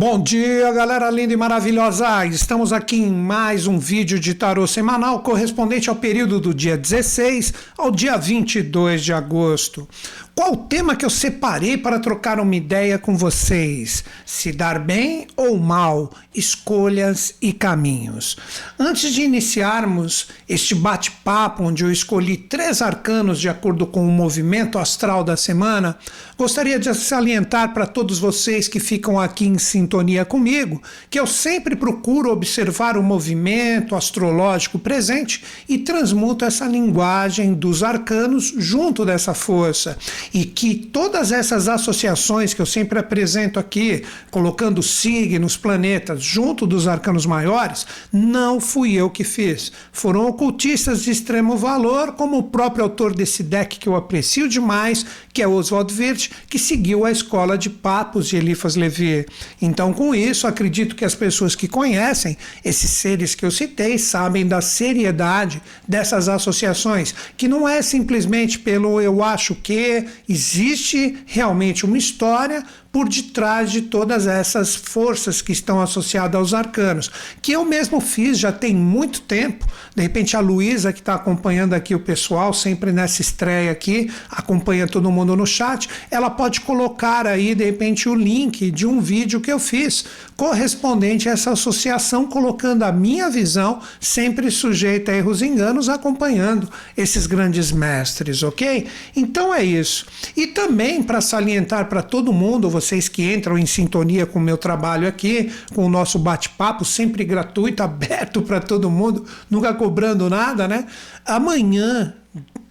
Bom dia, galera linda e maravilhosa! Estamos aqui em mais um vídeo de tarô semanal correspondente ao período do dia 16 ao dia 22 de agosto. Qual o tema que eu separei para trocar uma ideia com vocês? Se dar bem ou mal, escolhas e caminhos. Antes de iniciarmos este bate-papo, onde eu escolhi três arcanos de acordo com o movimento astral da semana, gostaria de salientar para todos vocês que ficam aqui em sintonia comigo que eu sempre procuro observar o movimento astrológico presente e transmuto essa linguagem dos arcanos junto dessa força e que todas essas associações que eu sempre apresento aqui, colocando signos, planetas junto dos arcanos maiores, não fui eu que fiz. Foram ocultistas de extremo valor, como o próprio autor desse deck que eu aprecio demais, que é Oswald Wirth, que seguiu a escola de papos de Eliphas Levi. Então, com isso, acredito que as pessoas que conhecem esses seres que eu citei sabem da seriedade dessas associações, que não é simplesmente pelo eu acho que existe realmente uma história por detrás de todas essas forças que estão associadas aos arcanos, que eu mesmo fiz já tem muito tempo. De repente, a Luísa, que está acompanhando aqui o pessoal, sempre nessa estreia aqui, acompanha todo mundo no chat, ela pode colocar aí, de repente, o link de um vídeo que eu fiz correspondente a essa associação, colocando a minha visão, sempre sujeita a erros e enganos, acompanhando esses grandes mestres, ok? Então é isso. E também para salientar para todo mundo, vocês que entram em sintonia com o meu trabalho aqui, com o nosso bate-papo, sempre gratuito, aberto para todo mundo, nunca cobrando nada, né? Amanhã,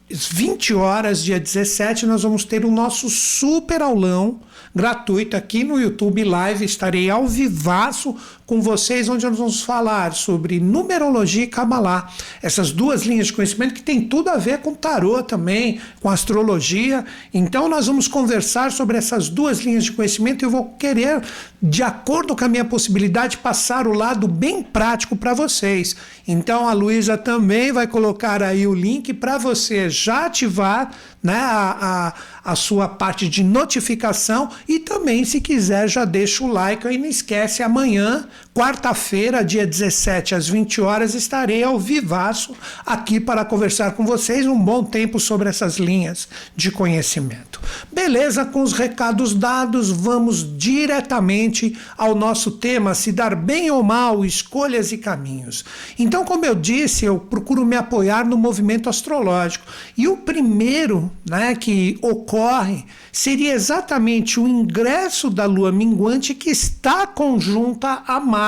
20 horas, dia 17, nós vamos ter o nosso super aulão gratuito aqui no YouTube Live. Estarei ao vivaço com vocês, onde nós vamos falar sobre numerologia e Kabbalah. Essas duas linhas de conhecimento que tem tudo a ver com tarô também, com astrologia. Então nós vamos conversar sobre essas duas linhas de conhecimento e eu vou querer, de acordo com a minha possibilidade, passar o lado bem prático para vocês. Então a Luísa também vai colocar aí o link para você já ativar né, a, a, a, sua parte de notificação. E também, se quiser, já deixa o like. E não esquece, amanhã, quarta-feira, dia 17 às 20 horas, estarei ao vivaço aqui para conversar com vocês um bom tempo sobre essas linhas de conhecimento. Beleza, com os recados dados, vamos diretamente ao nosso tema, se dar bem ou mal, escolhas e caminhos. Então, como eu disse, eu procuro me apoiar no movimento astrológico. E o primeiro né, que ocorre seria exatamente o ingresso da lua minguante que está conjunta a Marte.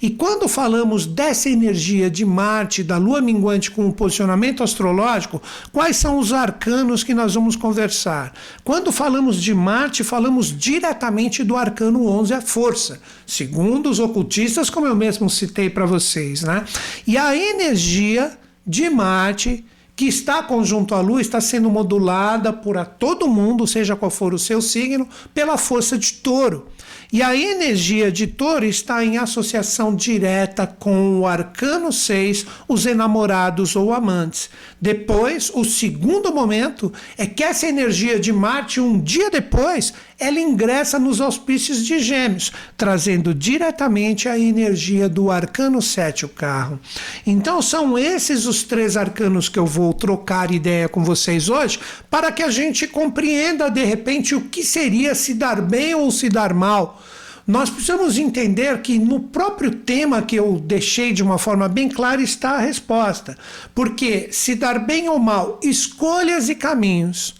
E quando falamos dessa energia de Marte, da lua minguante com o posicionamento astrológico, quais são os arcanos que nós vamos conversar? Quando falamos de Marte, falamos diretamente do arcano 11, a força, segundo os ocultistas, como eu mesmo citei para vocês, né? E a energia de Marte que está conjunto à Lua está sendo modulada por a todo mundo, seja qual for o seu signo, pela força de touro. E a energia de touro está em associação direta com o arcano 6, os enamorados ou amantes. Depois, o segundo momento é que essa energia de Marte, um dia depois, ela ingressa nos auspícios de Gêmeos, trazendo diretamente a energia do arcano 7, o carro. Então, são esses os três arcanos que eu vou trocar ideia com vocês hoje, para que a gente compreenda de repente o que seria se dar bem ou se dar mal nós precisamos entender que no próprio tema que eu deixei de uma forma bem clara está a resposta. Porque se dar bem ou mal, escolhas e caminhos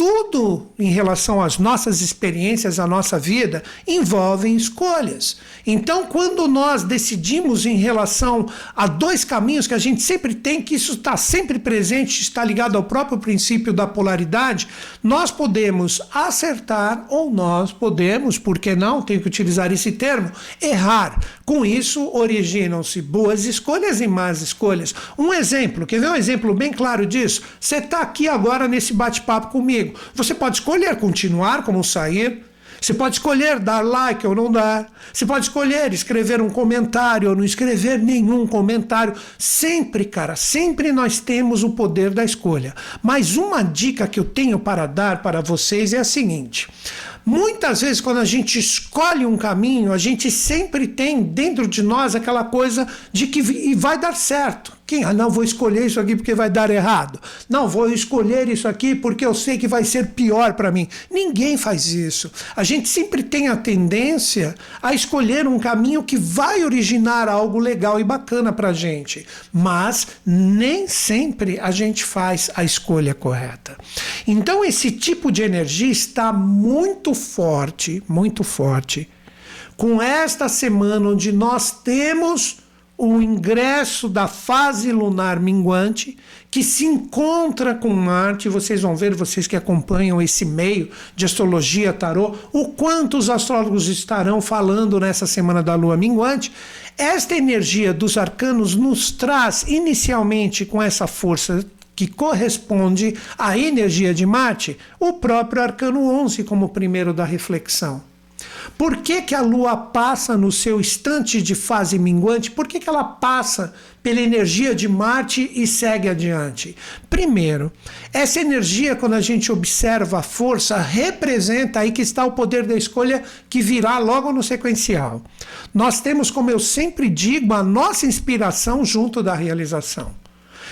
tudo em relação às nossas experiências, à nossa vida, envolvem escolhas. Então, quando nós decidimos em relação a dois caminhos que a gente sempre tem, que isso está sempre presente, está ligado ao próprio princípio da polaridade, nós podemos acertar ou nós podemos, por que não, tenho que utilizar esse termo, errar. Com isso, originam-se boas escolhas e más escolhas. Um exemplo, quer ver um exemplo bem claro disso? Você está aqui agora nesse bate-papo comigo. Você pode escolher continuar como sair. Você pode escolher dar like ou não dar. Você pode escolher escrever um comentário ou não escrever nenhum comentário. Sempre, cara, sempre nós temos o poder da escolha. Mas uma dica que eu tenho para dar para vocês é a seguinte: Muitas vezes, quando a gente escolhe um caminho, a gente sempre tem dentro de nós aquela coisa de que vai dar certo. Quem? Ah, não, vou escolher isso aqui porque vai dar errado. Não, vou escolher isso aqui porque eu sei que vai ser pior para mim. Ninguém faz isso. A gente sempre tem a tendência a escolher um caminho que vai originar algo legal e bacana para gente. Mas nem sempre a gente faz a escolha correta. Então, esse tipo de energia está muito forte, muito forte, com esta semana onde nós temos o ingresso da fase lunar minguante, que se encontra com Marte. Vocês vão ver, vocês que acompanham esse meio de astrologia tarô, o quanto os astrólogos estarão falando nessa semana da lua minguante. Esta energia dos arcanos nos traz inicialmente com essa força que corresponde à energia de Marte, o próprio arcano 11 como primeiro da reflexão. Por que, que a Lua passa no seu instante de fase minguante? Por que, que ela passa pela energia de Marte e segue adiante? Primeiro, essa energia, quando a gente observa a força, representa aí que está o poder da escolha que virá logo no sequencial. Nós temos, como eu sempre digo, a nossa inspiração junto da realização.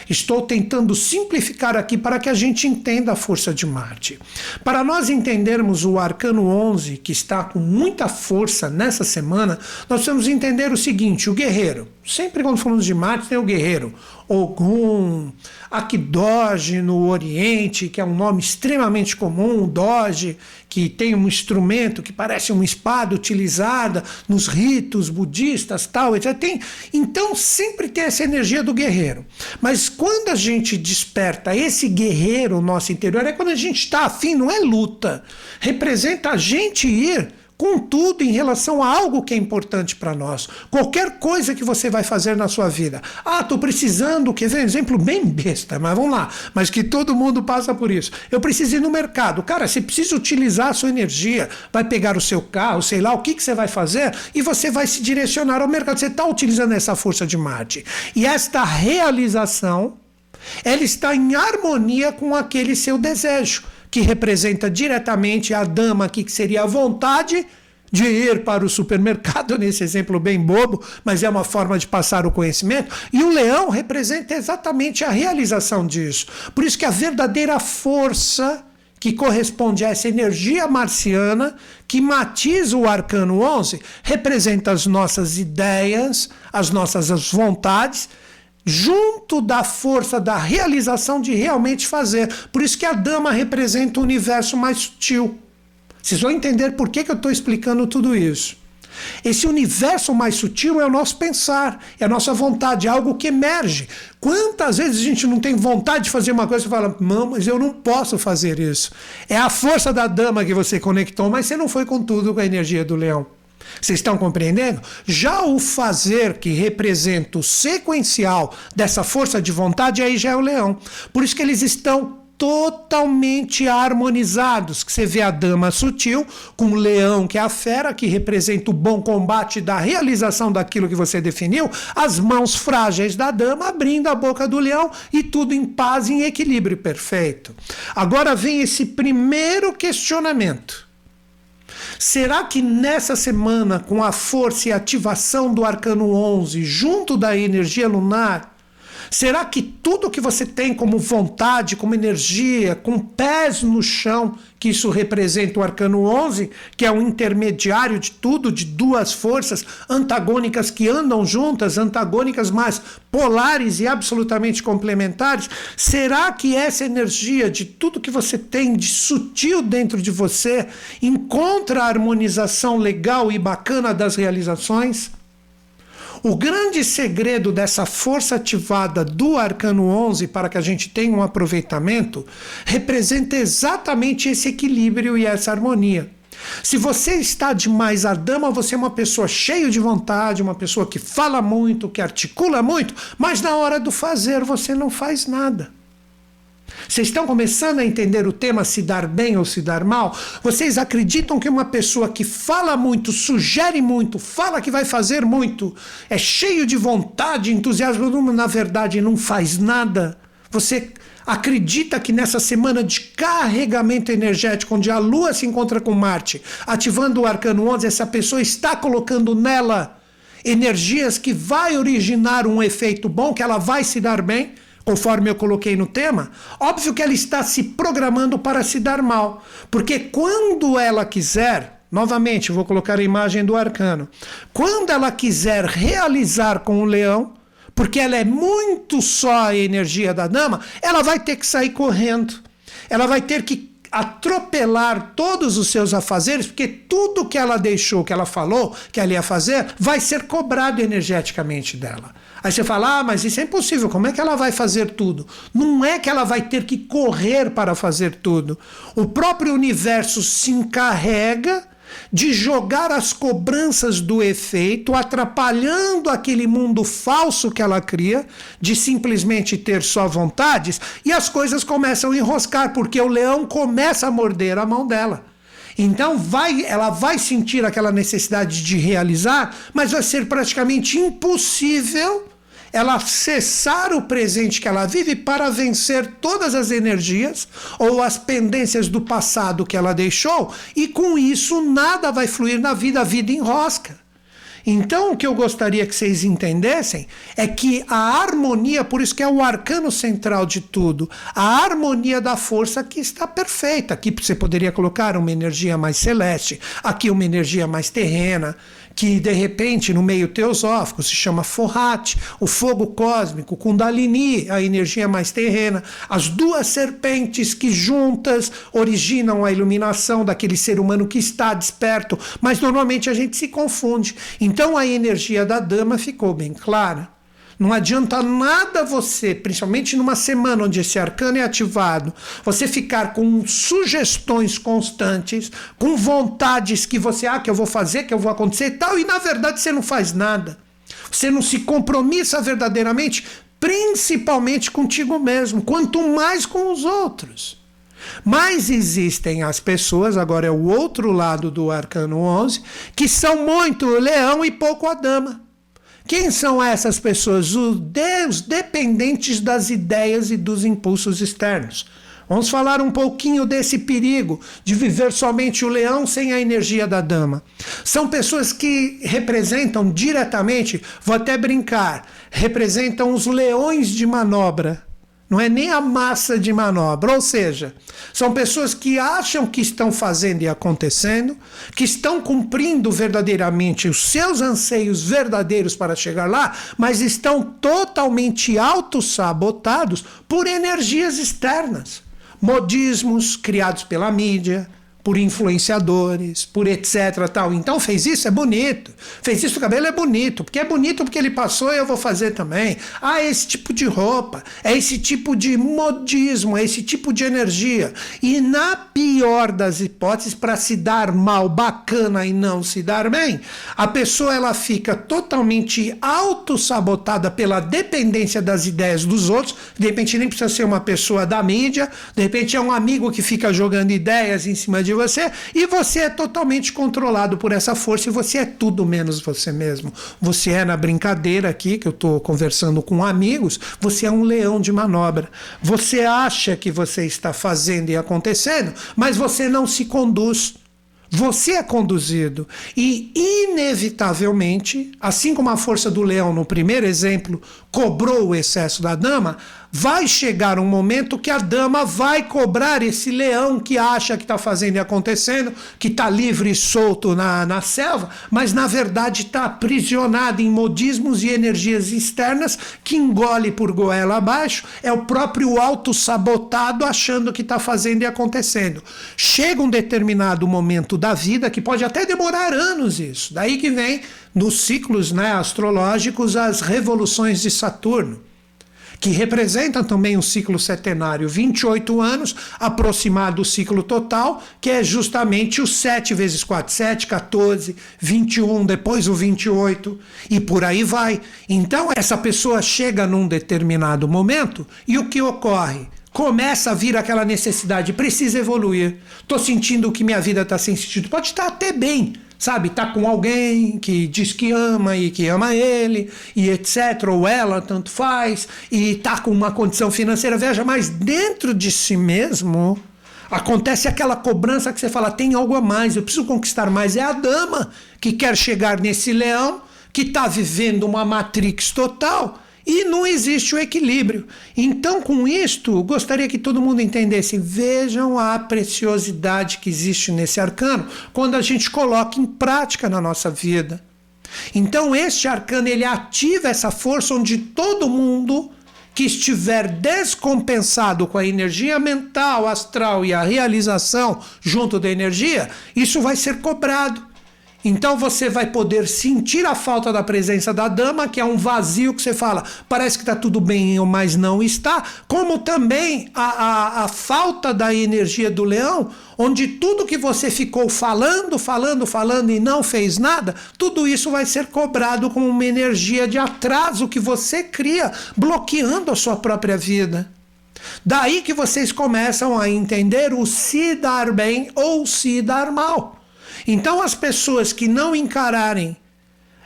Estou tentando simplificar aqui para que a gente entenda a força de Marte. Para nós entendermos o arcano 11, que está com muita força nessa semana, nós precisamos entender o seguinte: o guerreiro. Sempre quando falamos de Marte, tem o guerreiro. Ogum, Akidoge no Oriente, que é um nome extremamente comum, Doge, que tem um instrumento que parece uma espada utilizada nos ritos budistas, tal, etc. Tem, então sempre tem essa energia do guerreiro. Mas quando a gente desperta esse guerreiro nosso interior, é quando a gente está afim, não é luta. Representa a gente ir Contudo, em relação a algo que é importante para nós, qualquer coisa que você vai fazer na sua vida. Ah, estou precisando, quer ver um exemplo bem besta, mas vamos lá, mas que todo mundo passa por isso. Eu preciso ir no mercado. Cara, você precisa utilizar a sua energia, vai pegar o seu carro, sei lá, o que, que você vai fazer, e você vai se direcionar ao mercado. Você está utilizando essa força de Marte. E esta realização, ela está em harmonia com aquele seu desejo que representa diretamente a dama aqui, que seria a vontade de ir para o supermercado, nesse exemplo bem bobo, mas é uma forma de passar o conhecimento. E o leão representa exatamente a realização disso. Por isso que a verdadeira força que corresponde a essa energia marciana que matiza o arcano 11, representa as nossas ideias, as nossas vontades junto da força da realização de realmente fazer. Por isso que a dama representa o universo mais sutil. Vocês vão entender por que, que eu estou explicando tudo isso. Esse universo mais sutil é o nosso pensar, é a nossa vontade, é algo que emerge. Quantas vezes a gente não tem vontade de fazer uma coisa e fala, não, mas eu não posso fazer isso. É a força da dama que você conectou, mas você não foi com tudo com a energia do leão. Vocês estão compreendendo? Já o fazer, que representa o sequencial dessa força de vontade, aí já é o leão. Por isso que eles estão totalmente harmonizados. Que você vê a dama sutil com o leão, que é a fera, que representa o bom combate da realização daquilo que você definiu, as mãos frágeis da dama abrindo a boca do leão e tudo em paz, em equilíbrio perfeito. Agora vem esse primeiro questionamento. Será que nessa semana, com a força e ativação do arcano 11, junto da energia lunar, será que tudo que você tem como vontade, como energia, com pés no chão, que isso representa o arcano 11, que é o intermediário de tudo, de duas forças antagônicas que andam juntas, antagônicas, mas polares e absolutamente complementares. Será que essa energia de tudo que você tem de sutil dentro de você encontra a harmonização legal e bacana das realizações? O grande segredo dessa força ativada do arcano 11 para que a gente tenha um aproveitamento representa exatamente esse equilíbrio e essa harmonia. Se você está demais a dama, você é uma pessoa cheia de vontade, uma pessoa que fala muito, que articula muito, mas na hora do fazer você não faz nada. Vocês estão começando a entender o tema se dar bem ou se dar mal? Vocês acreditam que uma pessoa que fala muito, sugere muito, fala que vai fazer muito, é cheio de vontade, entusiasmo, na verdade não faz nada? Você acredita que nessa semana de carregamento energético, onde a Lua se encontra com Marte, ativando o arcano 11, essa pessoa está colocando nela energias que vai originar um efeito bom, que ela vai se dar bem, conforme eu coloquei no tema, óbvio que ela está se programando para se dar mal. Porque quando ela quiser, novamente, vou colocar a imagem do arcano, quando ela quiser realizar com o leão, porque ela é muito só a energia da dama, ela vai ter que sair correndo. Ela vai ter que atropelar todos os seus afazeres, porque tudo que ela deixou, que ela falou que ela ia fazer, vai ser cobrado energeticamente dela. Aí você fala, ah, mas isso é impossível, como é que ela vai fazer tudo? Não é que ela vai ter que correr para fazer tudo. O próprio universo se encarrega de jogar as cobranças do efeito, atrapalhando aquele mundo falso que ela cria, de simplesmente ter só vontades, e as coisas começam a enroscar, porque o leão começa a morder a mão dela. Então vai, ela vai sentir aquela necessidade de realizar, mas vai ser praticamente impossível ela cessar o presente que ela vive para vencer todas as energias ou as pendências do passado que ela deixou, e com isso nada vai fluir na vida, a vida enrosca. Então, o que eu gostaria que vocês entendessem é que a harmonia, por isso que é o arcano central de tudo, a harmonia da força aqui está perfeita. Aqui você poderia colocar uma energia mais celeste, aqui uma energia mais terrena que de repente no meio teosófico se chama Forrat, o fogo cósmico, Kundalini, a energia mais terrena, as duas serpentes que juntas originam a iluminação daquele ser humano que está desperto, mas normalmente a gente se confunde. Então a energia da dama ficou bem clara. Não adianta nada você, principalmente numa semana onde esse arcano é ativado, você ficar com sugestões constantes, com vontades que você, ah, que eu vou fazer, que eu vou acontecer e tal, e na verdade você não faz nada. Você não se compromissa verdadeiramente, principalmente contigo mesmo, quanto mais com os outros. Mas existem as pessoas, agora é o outro lado do arcano 11, que são muito leão e pouco a dama. Quem são essas pessoas? Os Deus dependentes das ideias e dos impulsos externos. Vamos falar um pouquinho desse perigo de viver somente o leão sem a energia da dama. São pessoas que representam diretamente, vou até brincar, representam os leões de manobra não é nem a massa de manobra. Ou seja, são pessoas que acham que estão fazendo e acontecendo, que estão cumprindo verdadeiramente os seus anseios verdadeiros para chegar lá, mas estão totalmente autossabotados por energias externas. Modismos criados pela mídia, por influenciadores, por etc. tal. Então fez isso, é bonito. Fez isso, o cabelo é bonito. Porque é bonito porque ele passou e eu vou fazer também. Ah, é esse tipo de roupa, é esse tipo de modismo, é esse tipo de energia. E na pior das hipóteses, para se dar mal bacana e não se dar bem, a pessoa ela fica totalmente autossabotada pela dependência das ideias dos outros. De repente nem precisa ser uma pessoa da mídia, de repente é um amigo que fica jogando ideias em cima de você e você é totalmente controlado por essa força e você é tudo menos você mesmo. Você é na brincadeira aqui, que eu estou conversando com amigos, você é um leão de manobra. Você acha que você está fazendo e acontecendo, mas você não se conduz. Você é conduzido e, inevitavelmente, assim como a força do leão no primeiro exemplo cobrou o excesso da dama, vai chegar um momento que a dama vai cobrar esse leão que acha que está fazendo e acontecendo, que está livre e solto na, na selva, mas na verdade está aprisionado em modismos e energias externas que engole por goela abaixo, é o próprio auto-sabotado achando que está fazendo e acontecendo. Chega um determinado momento da vida que pode até demorar anos isso, daí que vem nos ciclos né, astrológicos as revoluções de Saturno que representam também um ciclo setenário, 28 anos, aproximado do ciclo total, que é justamente o 7 vezes 4, 7, 14, 21, depois o 28, e por aí vai. Então, essa pessoa chega num determinado momento, e o que ocorre? começa a vir aquela necessidade, precisa evoluir. Tô sentindo que minha vida está sem sentido. Pode estar até bem, sabe? Tá com alguém que diz que ama e que ama ele, e etc. Ou ela, tanto faz, e tá com uma condição financeira, veja, mas dentro de si mesmo acontece aquela cobrança que você fala: tem algo a mais, eu preciso conquistar mais. É a dama que quer chegar nesse leão que está vivendo uma matrix total e não existe o equilíbrio. Então, com isto, gostaria que todo mundo entendesse. Vejam a preciosidade que existe nesse arcano quando a gente coloca em prática na nossa vida. Então, este arcano ele ativa essa força onde todo mundo que estiver descompensado com a energia mental, astral e a realização junto da energia, isso vai ser cobrado. Então você vai poder sentir a falta da presença da dama, que é um vazio que você fala, parece que está tudo bem, mas não está, como também a, a, a falta da energia do leão, onde tudo que você ficou falando, falando, falando e não fez nada, tudo isso vai ser cobrado com uma energia de atraso que você cria, bloqueando a sua própria vida. Daí que vocês começam a entender o se dar bem ou se dar mal. Então, as pessoas que não encararem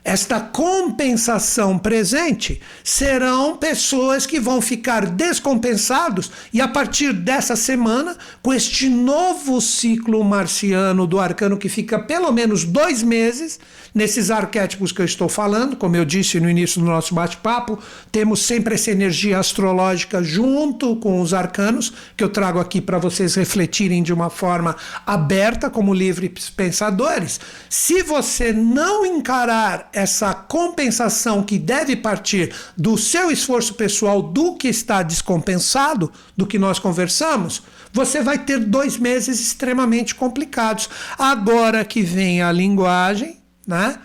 esta compensação presente serão pessoas que vão ficar descompensados e a partir dessa semana, com este novo ciclo marciano do arcano que fica pelo menos dois meses, nesses arquétipos que eu estou falando, como eu disse no início do nosso bate-papo, temos sempre essa energia astrológica junto com os arcanos, que eu trago aqui para vocês refletirem de uma forma aberta, como livres pensadores. Se você não encarar essa compensação que deve partir do seu esforço pessoal, do que está descompensado, do que nós conversamos, você vai ter dois meses extremamente complicados. Agora que vem a linguagem, né?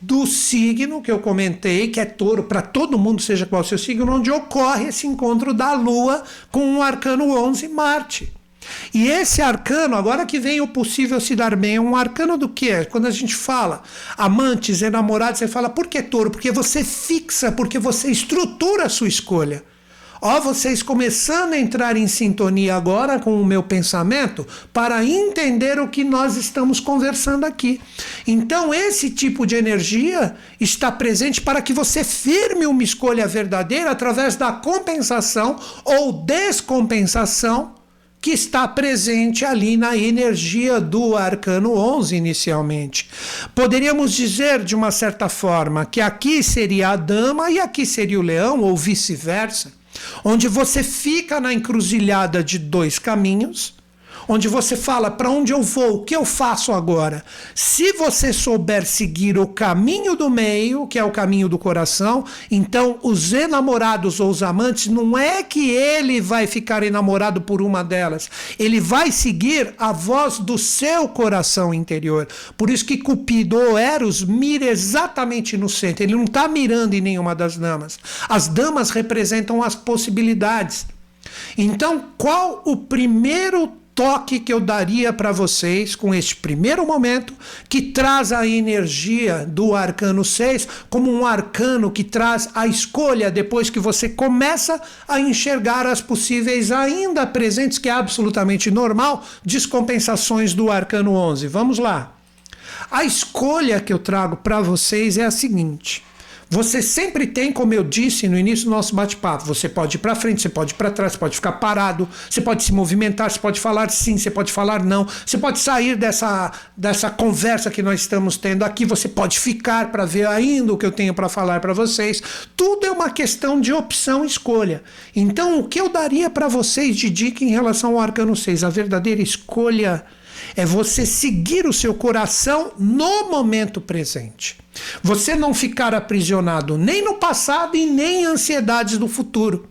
do signo que eu comentei, que é touro, para todo mundo, seja qual o seu signo, onde ocorre esse encontro da Lua com o arcano 11, Marte. E esse arcano, agora que vem o possível se dar bem, é um arcano do quê? Quando a gente fala amantes, enamorados, você fala, por que touro? Porque você fixa, porque você estrutura a sua escolha. Ó, vocês começando a entrar em sintonia agora com o meu pensamento para entender o que nós estamos conversando aqui. Então, esse tipo de energia está presente para que você firme uma escolha verdadeira através da compensação ou descompensação que está presente ali na energia do arcano 11 inicialmente. Poderíamos dizer de uma certa forma que aqui seria a dama e aqui seria o leão ou vice-versa onde você fica na encruzilhada de dois caminhos onde você fala para onde eu vou, o que eu faço agora. Se você souber seguir o caminho do meio, que é o caminho do coração, então os enamorados ou os amantes, não é que ele vai ficar enamorado por uma delas, ele vai seguir a voz do seu coração interior. Por isso que Cupido ou Eros mira exatamente no centro, ele não está mirando em nenhuma das damas. As damas representam as possibilidades. Então, qual o primeiro toque que eu daria para vocês com este primeiro momento, que traz a energia do arcano 6 como um arcano que traz a escolha depois que você começa a enxergar as possíveis ainda presentes, que é absolutamente normal, descompensações do arcano 11. Vamos lá. A escolha que eu trago para vocês é a seguinte: você sempre tem, como eu disse no início do nosso bate-papo, você pode ir para frente, você pode ir para trás, você pode ficar parado, você pode se movimentar, você pode falar sim, você pode falar não, você pode sair dessa, dessa conversa que nós estamos tendo aqui, você pode ficar para ver ainda o que eu tenho para falar para vocês. Tudo é uma questão de opção e escolha. Então, o que eu daria para vocês de dica em relação ao arcano 6? A verdadeira escolha é você seguir o seu coração no momento presente. Você não ficar aprisionado nem no passado e nem em ansiedades do futuro.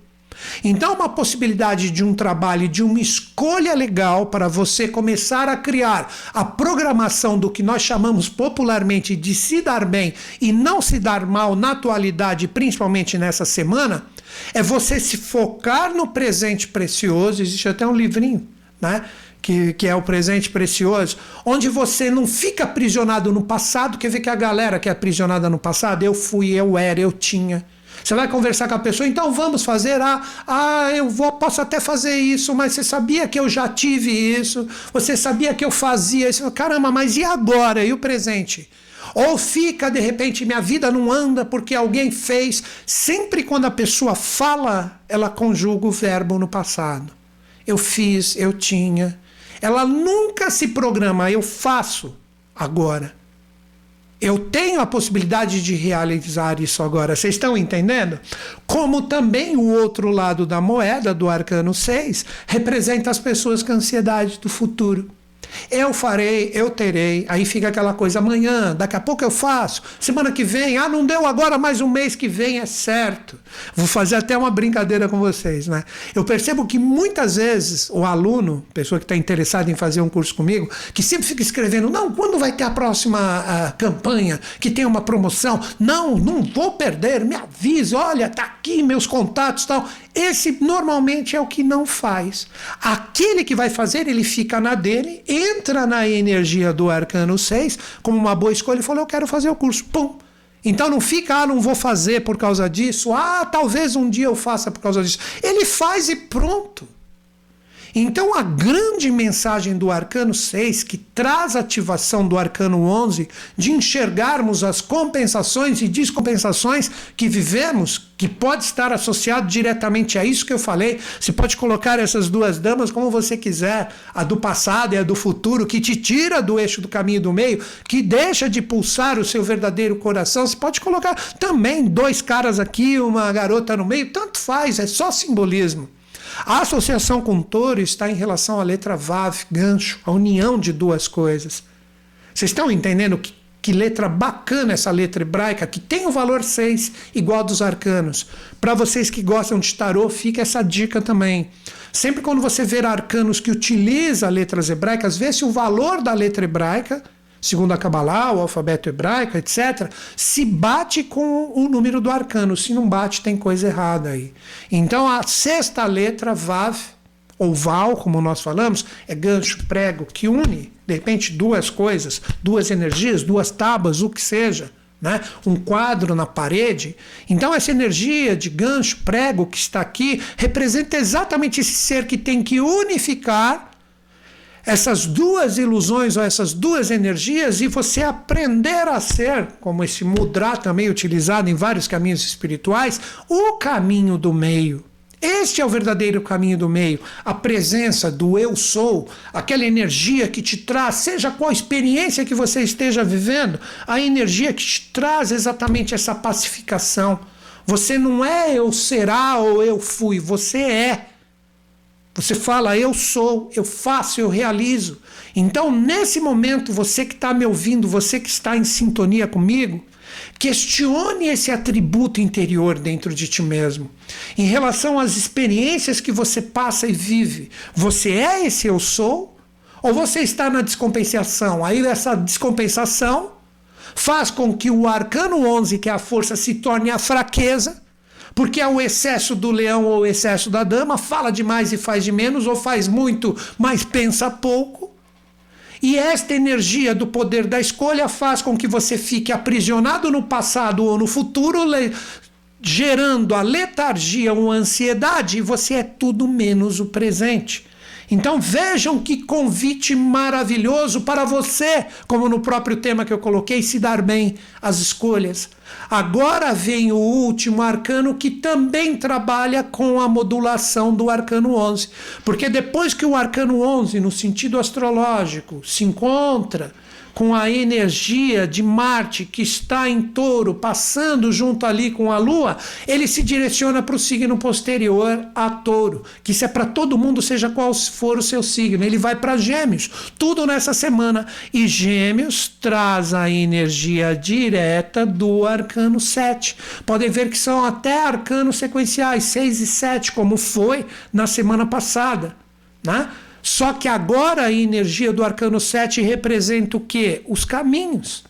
Então, uma possibilidade de um trabalho, de uma escolha legal para você começar a criar a programação do que nós chamamos popularmente de se dar bem e não se dar mal na atualidade, principalmente nessa semana, é você se focar no presente precioso. Existe até um livrinho, né? Que, que é o presente precioso, onde você não fica aprisionado no passado. Quer ver que a galera que é aprisionada no passado, eu fui, eu era, eu tinha. Você vai conversar com a pessoa, então vamos fazer. Ah, ah eu vou, posso até fazer isso, mas você sabia que eu já tive isso? Você sabia que eu fazia isso? Caramba, mas e agora? E o presente? Ou fica, de repente, minha vida não anda porque alguém fez. Sempre quando a pessoa fala, ela conjuga o verbo no passado. Eu fiz, eu tinha. Ela nunca se programa, eu faço agora. Eu tenho a possibilidade de realizar isso agora. Vocês estão entendendo? Como também o outro lado da moeda, do arcano 6, representa as pessoas com ansiedade do futuro. Eu farei, eu terei. Aí fica aquela coisa, amanhã, daqui a pouco eu faço. Semana que vem, ah, não deu agora, mais um mês que vem é certo. Vou fazer até uma brincadeira com vocês, né? Eu percebo que muitas vezes o aluno, pessoa que está interessada em fazer um curso comigo, que sempre fica escrevendo, não, quando vai ter a próxima a, campanha, que tem uma promoção? Não, não vou perder, me avise, olha, tá aqui meus contatos tal. Esse normalmente é o que não faz. Aquele que vai fazer, ele fica na dele, entra na energia do arcano 6 como uma boa escolha e fala: Eu quero fazer o curso. Pum! Então não fica, ah, não vou fazer por causa disso, ah, talvez um dia eu faça por causa disso. Ele faz e pronto. Então, a grande mensagem do arcano 6, que traz a ativação do arcano 11, de enxergarmos as compensações e descompensações que vivemos, que pode estar associado diretamente a isso que eu falei. Você pode colocar essas duas damas como você quiser, a do passado e a do futuro, que te tira do eixo do caminho do meio, que deixa de pulsar o seu verdadeiro coração. Você pode colocar também dois caras aqui, uma garota no meio, tanto faz, é só simbolismo. A associação com touro está em relação à letra Vav, gancho, a união de duas coisas. Vocês estão entendendo que, que letra bacana essa letra hebraica, que tem o valor 6, igual dos arcanos. Para vocês que gostam de tarô, fica essa dica também. Sempre quando você ver arcanos que utiliza letras hebraicas, vê se o valor da letra hebraica segundo a Kabbalah, o alfabeto hebraico, etc., se bate com o número do arcano. Se não bate, tem coisa errada aí. Então a sexta letra, Vav, ou Val, como nós falamos, é gancho, prego, que une, de repente, duas coisas, duas energias, duas tábuas, o que seja. Né? um quadro na parede. Então, essa energia de gancho, prego que está aqui, representa exatamente esse ser que tem que unificar essas duas ilusões ou essas duas energias e você aprender a ser, como esse mudra também utilizado em vários caminhos espirituais, o caminho do meio. Este é o verdadeiro caminho do meio, a presença do eu sou, aquela energia que te traz, seja qual experiência que você esteja vivendo, a energia que te traz exatamente essa pacificação. Você não é eu será ou eu fui, você é. Você fala, eu sou, eu faço, eu realizo. Então, nesse momento, você que está me ouvindo, você que está em sintonia comigo, questione esse atributo interior dentro de ti mesmo. Em relação às experiências que você passa e vive, você é esse eu sou? Ou você está na descompensação? Aí, essa descompensação faz com que o arcano 11, que é a força, se torne a fraqueza porque é o excesso do leão ou o excesso da dama, fala demais e faz de menos, ou faz muito, mas pensa pouco. E esta energia do poder da escolha faz com que você fique aprisionado no passado ou no futuro, gerando a letargia ou a ansiedade, e você é tudo menos o presente. Então vejam que convite maravilhoso para você, como no próprio tema que eu coloquei, se dar bem as escolhas. Agora vem o último arcano que também trabalha com a modulação do arcano 11. Porque depois que o arcano 11, no sentido astrológico, se encontra com a energia de Marte que está em touro, passando junto ali com a Lua, ele se direciona para o signo posterior a touro, que isso é para todo mundo, seja qual for o seu signo. Ele vai para Gêmeos, tudo nessa semana. E Gêmeos traz a energia direta do arcano 7. Podem ver que são até arcanos sequenciais, 6 e 7, como foi na semana passada. Né? Só que agora a energia do arcano 7 representa o quê? Os caminhos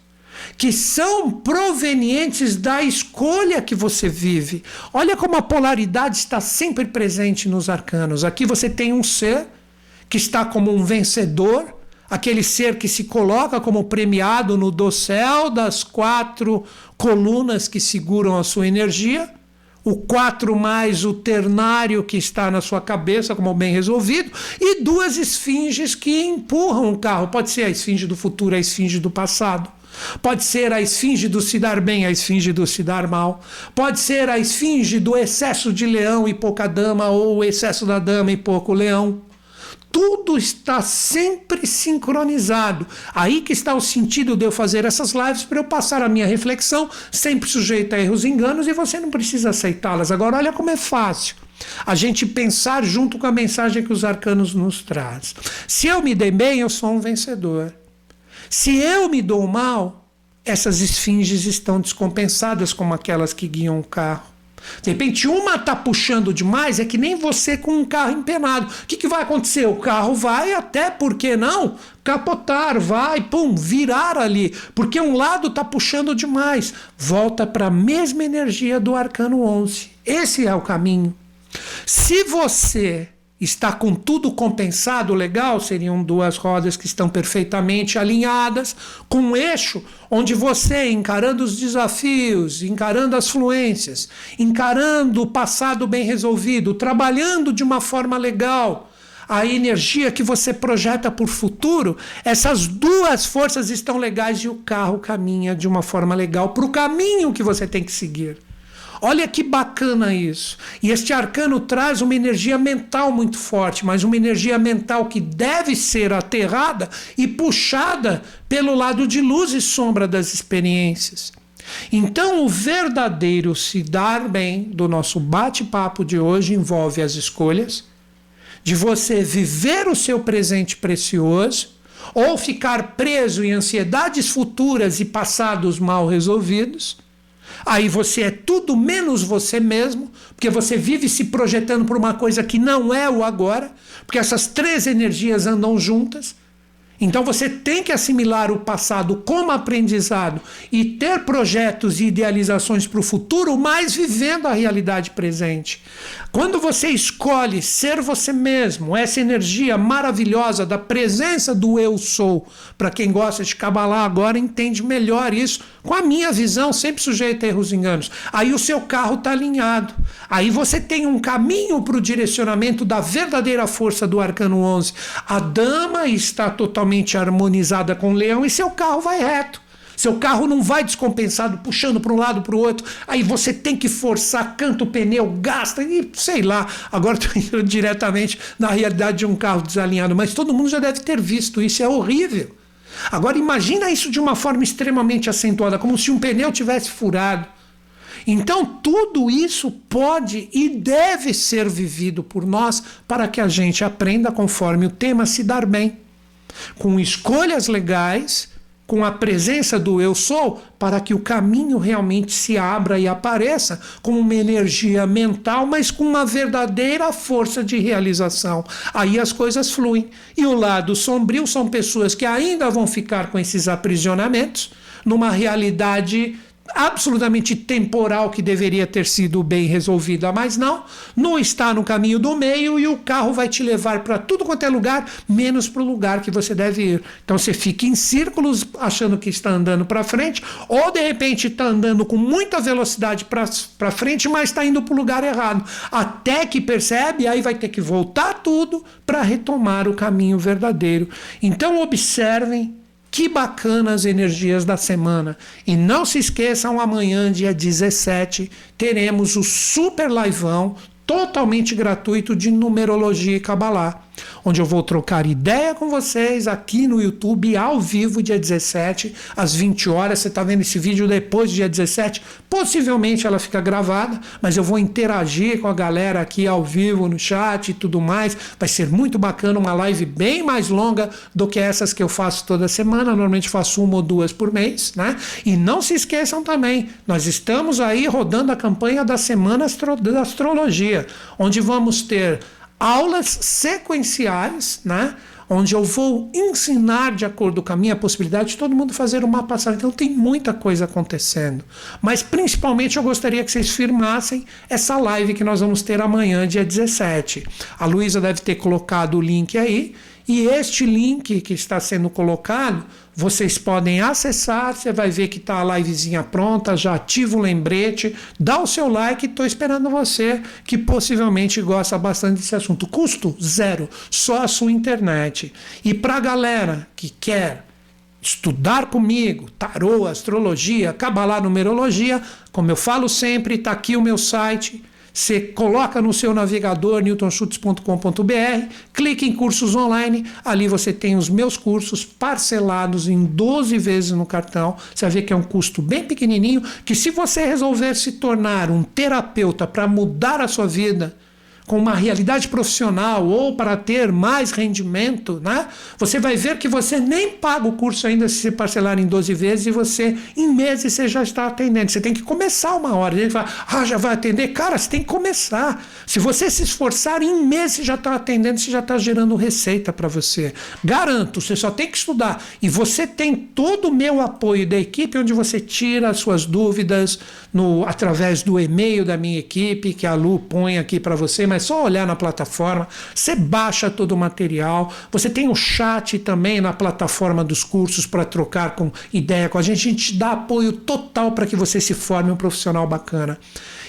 que são provenientes da escolha que você vive. Olha como a polaridade está sempre presente nos arcanos. Aqui você tem um ser que está como um vencedor, aquele ser que se coloca como premiado no dossel das quatro colunas que seguram a sua energia, o 4 mais o ternário que está na sua cabeça como bem resolvido, e duas esfinges que empurram o carro. Pode ser a esfinge do futuro, a esfinge do passado. Pode ser a esfinge do se dar bem, a esfinge do se dar mal. Pode ser a esfinge do excesso de leão e pouca dama, ou o excesso da dama e pouco leão. Tudo está sempre sincronizado. Aí que está o sentido de eu fazer essas lives para eu passar a minha reflexão, sempre sujeita a erros e enganos, e você não precisa aceitá-las. Agora, olha como é fácil a gente pensar junto com a mensagem que os arcanos nos traz. Se eu me dei bem, eu sou um vencedor. Se eu me dou mal, essas esfinges estão descompensadas como aquelas que guiam o carro. De repente, uma está puxando demais, é que nem você com um carro empenado. O que, que vai acontecer? O carro vai até, por que não? Capotar, vai, pum, virar ali. Porque um lado está puxando demais. Volta para a mesma energia do arcano 11. Esse é o caminho. Se você está com tudo compensado legal, seriam duas rodas que estão perfeitamente alinhadas, com um eixo onde você, encarando os desafios, encarando as fluências, encarando o passado bem resolvido, trabalhando de uma forma legal, a energia que você projeta por futuro, essas duas forças estão legais e o carro caminha de uma forma legal para o caminho que você tem que seguir. Olha que bacana isso. E este arcano traz uma energia mental muito forte, mas uma energia mental que deve ser aterrada e puxada pelo lado de luz e sombra das experiências. Então, o verdadeiro se dar bem do nosso bate-papo de hoje envolve as escolhas de você viver o seu presente precioso ou ficar preso em ansiedades futuras e passados mal resolvidos Aí você é tudo menos você mesmo, porque você vive se projetando por uma coisa que não é o agora, porque essas três energias andam juntas. Então você tem que assimilar o passado como aprendizado e ter projetos e idealizações para o futuro, mas vivendo a realidade presente. Quando você escolhe ser você mesmo, essa energia maravilhosa da presença do eu sou, para quem gosta de cabalar agora entende melhor isso, com a minha visão, sempre sujeita a erros e enganos. Aí o seu carro está alinhado. Aí você tem um caminho para o direcionamento da verdadeira força do arcano 11. A dama está totalmente harmonizada com o leão e seu carro vai reto. Seu carro não vai descompensado, puxando para um lado para o outro. Aí você tem que forçar, canta o pneu, gasta e sei lá. Agora estou indo diretamente na realidade de um carro desalinhado, mas todo mundo já deve ter visto isso. É horrível. Agora imagina isso de uma forma extremamente acentuada, como se um pneu tivesse furado. Então, tudo isso pode e deve ser vivido por nós para que a gente aprenda, conforme o tema, se dar bem, com escolhas legais com a presença do eu sou, para que o caminho realmente se abra e apareça como uma energia mental, mas com uma verdadeira força de realização. Aí as coisas fluem. E o lado sombrio são pessoas que ainda vão ficar com esses aprisionamentos numa realidade absolutamente temporal que deveria ter sido bem resolvida, mas não, não está no caminho do meio e o carro vai te levar para tudo quanto é lugar, menos para o lugar que você deve ir. Então você fica em círculos achando que está andando para frente, ou de repente está andando com muita velocidade para frente, mas está indo para o lugar errado. Até que percebe, aí vai ter que voltar tudo para retomar o caminho verdadeiro. Então observem que bacana as energias da semana. E não se esqueçam, amanhã, dia 17, teremos o super liveão totalmente gratuito de numerologia e cabalá onde eu vou trocar ideia com vocês aqui no YouTube, ao vivo, dia 17, às 20 horas. Você está vendo esse vídeo depois do dia 17? Possivelmente ela fica gravada, mas eu vou interagir com a galera aqui ao vivo, no chat e tudo mais. Vai ser muito bacana, uma live bem mais longa do que essas que eu faço toda semana. Normalmente faço uma ou duas por mês, né? E não se esqueçam também, nós estamos aí rodando a campanha da Semana da Astrologia, onde vamos ter aulas sequenciais, né? onde eu vou ensinar de acordo com a minha possibilidade de todo mundo fazer uma passagem. Então tem muita coisa acontecendo. Mas principalmente eu gostaria que vocês firmassem essa live que nós vamos ter amanhã, dia 17. A Luísa deve ter colocado o link aí. E este link que está sendo colocado, vocês podem acessar, você vai ver que está a livezinha pronta, já ativa o lembrete, dá o seu like, estou esperando você que possivelmente gosta bastante desse assunto. Custo zero, só a sua internet. E para a galera que quer estudar comigo, tarô, astrologia, cabalá, numerologia, como eu falo sempre, está aqui o meu site você coloca no seu navegador newtonschutz.com.br, clique em cursos online, ali você tem os meus cursos parcelados em 12 vezes no cartão. Você vai ver que é um custo bem pequenininho, que se você resolver se tornar um terapeuta para mudar a sua vida, com uma realidade profissional ou para ter mais rendimento, né? Você vai ver que você nem paga o curso ainda se parcelar em 12 vezes e você, em meses, você já está atendendo. Você tem que começar uma hora. Ele fala, ah, já vai atender? Cara, você tem que começar. Se você se esforçar, em meses já está atendendo, você já está gerando receita para você. Garanto, você só tem que estudar. E você tem todo o meu apoio da equipe, onde você tira as suas dúvidas no, através do e-mail da minha equipe, que a Lu põe aqui para você, mas é só olhar na plataforma, você baixa todo o material, você tem o chat também na plataforma dos cursos para trocar com ideia com a gente, a gente dá apoio total para que você se forme um profissional bacana.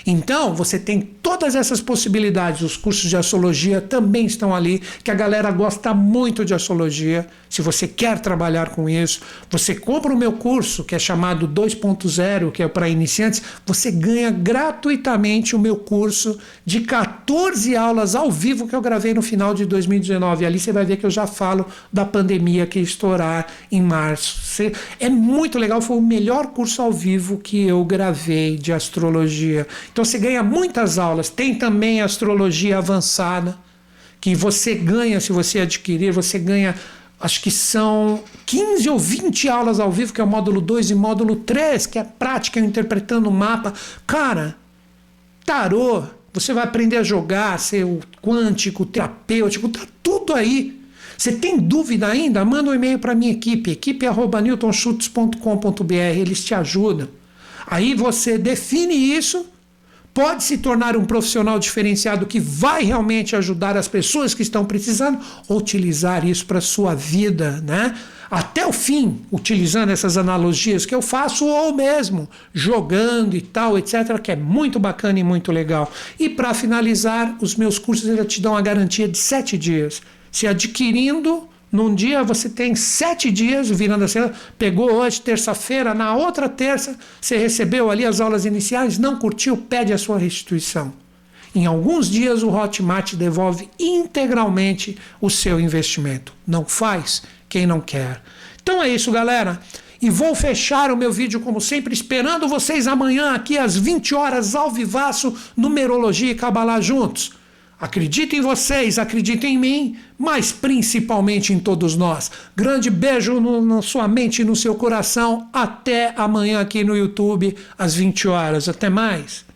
Então, você tem todas essas possibilidades. Os cursos de astrologia também estão ali, que a galera gosta muito de astrologia. Se você quer trabalhar com isso, você compra o meu curso, que é chamado 2.0, que é para iniciantes, você ganha gratuitamente o meu curso de 14 aulas ao vivo que eu gravei no final de 2019. Ali você vai ver que eu já falo da pandemia que estourar em março. É muito legal, foi o melhor curso ao vivo que eu gravei de astrologia. Então você ganha muitas aulas. Tem também astrologia avançada, que você ganha se você adquirir, você ganha acho que são 15 ou 20 aulas ao vivo, que é o módulo 2 e módulo 3, que é prática interpretando o mapa. Cara, tarô, você vai aprender a jogar, ser o quântico, o terapêutico, tá tudo aí. Você tem dúvida ainda? Manda um e-mail para minha equipe, equipe@newtonschutz.com.br, eles te ajudam. Aí você define isso pode se tornar um profissional diferenciado que vai realmente ajudar as pessoas que estão precisando, utilizar isso para sua vida, né? Até o fim, utilizando essas analogias que eu faço, ou mesmo jogando e tal, etc., que é muito bacana e muito legal. E para finalizar, os meus cursos eles te dão a garantia de sete dias. Se adquirindo num dia você tem sete dias virando a cena, pegou hoje, terça-feira, na outra terça você recebeu ali as aulas iniciais, não curtiu, pede a sua restituição. Em alguns dias o Hotmart devolve integralmente o seu investimento. Não faz quem não quer. Então é isso, galera. E vou fechar o meu vídeo, como sempre, esperando vocês amanhã aqui às 20 horas ao vivaço, numerologia e cabalá juntos. Acredito em vocês, acredito em mim, mas principalmente em todos nós. Grande beijo no, na sua mente e no seu coração. Até amanhã aqui no YouTube, às 20 horas. Até mais.